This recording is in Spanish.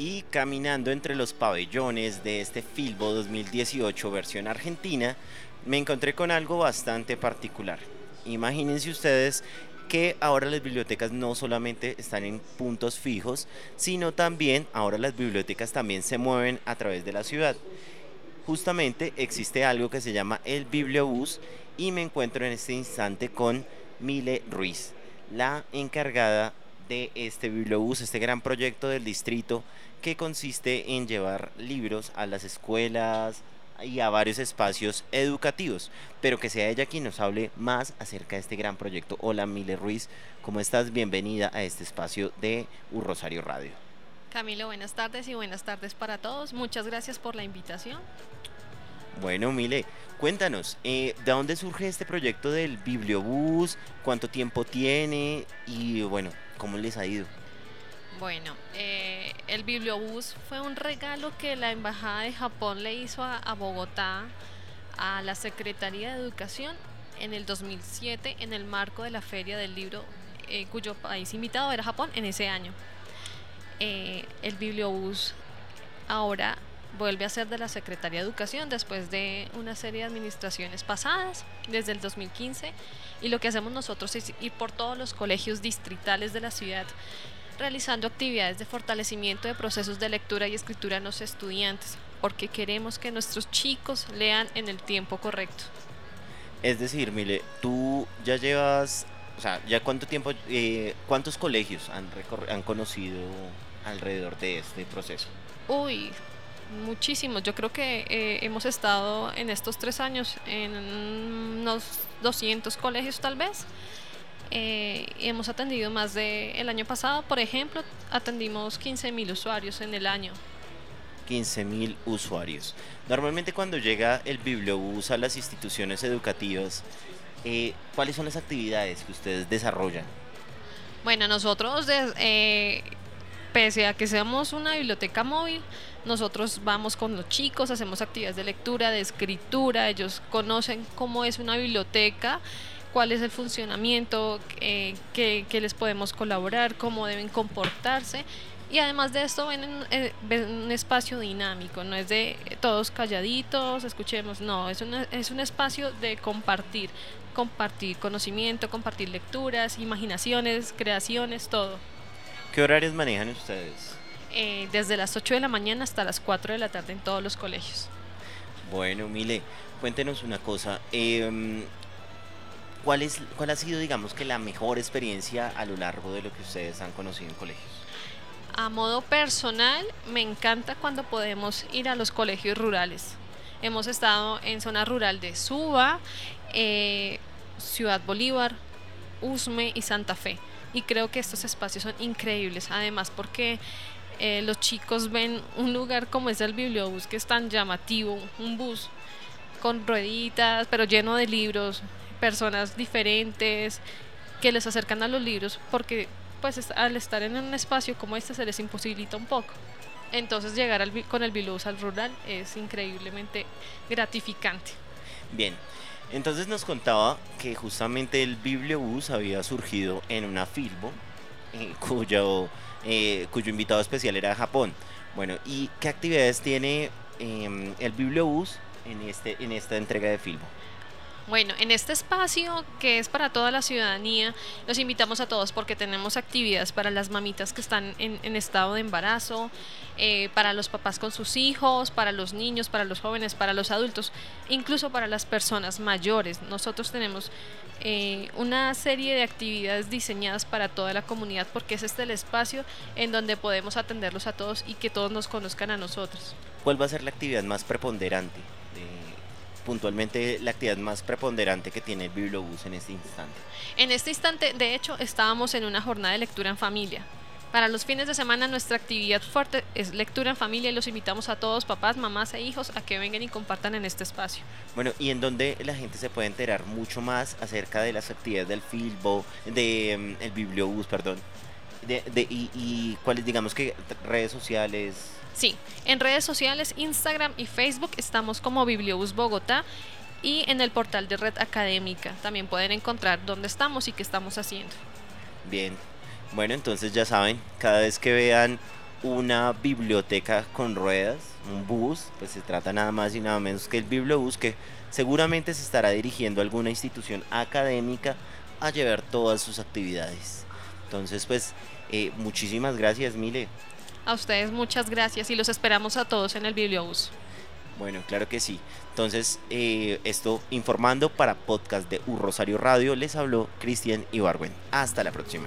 y caminando entre los pabellones de este Filbo 2018 versión argentina, me encontré con algo bastante particular. Imagínense ustedes que ahora las bibliotecas no solamente están en puntos fijos, sino también ahora las bibliotecas también se mueven a través de la ciudad. Justamente existe algo que se llama el Bibliobús y me encuentro en este instante con Mile Ruiz, la encargada de este Bibliobús, este gran proyecto del distrito que consiste en llevar libros a las escuelas y a varios espacios educativos, pero que sea ella quien nos hable más acerca de este gran proyecto. Hola Mile Ruiz, ¿cómo estás? Bienvenida a este espacio de Un Rosario Radio. Camilo, buenas tardes y buenas tardes para todos. Muchas gracias por la invitación. Bueno, Mile, cuéntanos, eh, ¿de dónde surge este proyecto del Bibliobús? ¿Cuánto tiempo tiene? Y bueno, ¿cómo les ha ido? Bueno, eh, el Bibliobús fue un regalo que la Embajada de Japón le hizo a, Bogotá, a la Secretaría de Educación, en el 2007, en el marco de la Feria del Libro, eh, cuyo país invitado era Japón en ese año. Eh, el Bibliobús ahora vuelve a ser de la Secretaría de Educación después de una serie de administraciones pasadas, desde el 2015, y lo que hacemos nosotros es ir por todos los colegios distritales de la ciudad realizando actividades de fortalecimiento de procesos de lectura y escritura en los estudiantes, porque queremos que nuestros chicos lean en el tiempo correcto. Es decir, Mile, tú ya llevas, o sea, ya cuánto tiempo, eh, cuántos colegios han, han conocido alrededor de este proceso? Uy, muchísimos. Yo creo que eh, hemos estado en estos tres años en unos 200 colegios tal vez. Eh, hemos atendido más de el año pasado, por ejemplo, atendimos 15.000 usuarios en el año. 15.000 usuarios. Normalmente cuando llega el bibliobús a las instituciones educativas, eh, ¿cuáles son las actividades que ustedes desarrollan? Bueno, nosotros, eh, pese a que seamos una biblioteca móvil, nosotros vamos con los chicos, hacemos actividades de lectura, de escritura, ellos conocen cómo es una biblioteca cuál es el funcionamiento, eh, qué, les podemos colaborar, cómo deben comportarse. Y además de esto ven, eh, un espacio dinámico, no es de todos calladitos, escuchemos, no, es, es un espacio de compartir, compartir conocimiento, compartir lecturas, imaginaciones, creaciones, todo. ¿Qué horarios manejan ustedes? Eh, desde las 8 de la mañana hasta las 4 de la tarde en todos los colegios. Bueno, Mile, cuéntenos una cosa. Eh, ¿Cuál, es, ¿Cuál ha sido, digamos, que la mejor experiencia a lo largo de lo que ustedes han conocido en colegios? A modo personal, me encanta cuando podemos ir a los colegios rurales. Hemos estado en zona rural de Suba, eh, Ciudad Bolívar, Usme y Santa Fe. Y creo que estos espacios son increíbles, además porque eh, los chicos ven un lugar como es el bibliobús, que es tan llamativo, un bus con rueditas, pero lleno de libros, personas diferentes que les acercan a los libros porque pues al estar en un espacio como este se les imposibilita un poco. Entonces llegar con el Bilus al rural es increíblemente gratificante. Bien, entonces nos contaba que justamente el Bibliobús había surgido en una filbo eh, cuyo, eh, cuyo invitado especial era Japón. Bueno, ¿y qué actividades tiene em, el Bibliobús en, este, en esta entrega de filbo? Bueno, en este espacio que es para toda la ciudadanía, los invitamos a todos porque tenemos actividades para las mamitas que están en, estado de embarazo, eh, para los papás con sus hijos, para los niños, para los jóvenes, para los adultos, incluso para las personas mayores. Nosotros tenemos eh, una serie de actividades diseñadas para toda la comunidad porque es este el espacio en donde podemos atenderlos a todos y que todos nos conozcan a nosotros. ¿Cuál va a ser la actividad más preponderante? Puntualmente la actividad más preponderante que tiene el Bibliobús en este instante. En este instante, de hecho, estábamos en una jornada de lectura en familia. Para los fines de semana nuestra actividad fuerte es lectura en familia y los invitamos a todos, papás, mamás e hijos, a que vengan y compartan en este espacio. Bueno, y en donde la gente se puede enterar mucho más acerca de las actividades del Filbo, de mm, el Bibliobús, perdón, de, y, y cuáles digamos que redes sociales. Sí, en redes sociales, Instagram y Facebook estamos como Bibliobús Bogotá y en el portal de Red Académica también pueden encontrar dónde estamos y qué estamos haciendo. Bien, bueno, entonces ya saben, cada vez que vean una biblioteca con ruedas, un bus, pues se trata nada más y nada menos que el bibliobús que seguramente se estará dirigiendo a alguna institución académica a llevar todas sus actividades. Entonces, pues, eh, muchísimas gracias, Mile. A ustedes muchas gracias y los esperamos a todos en el bibliobús. Bueno, claro que sí. Entonces, eh, esto informando para podcast de U Rosario Radio, les habló Cristian Ibarwen. Hasta la próxima.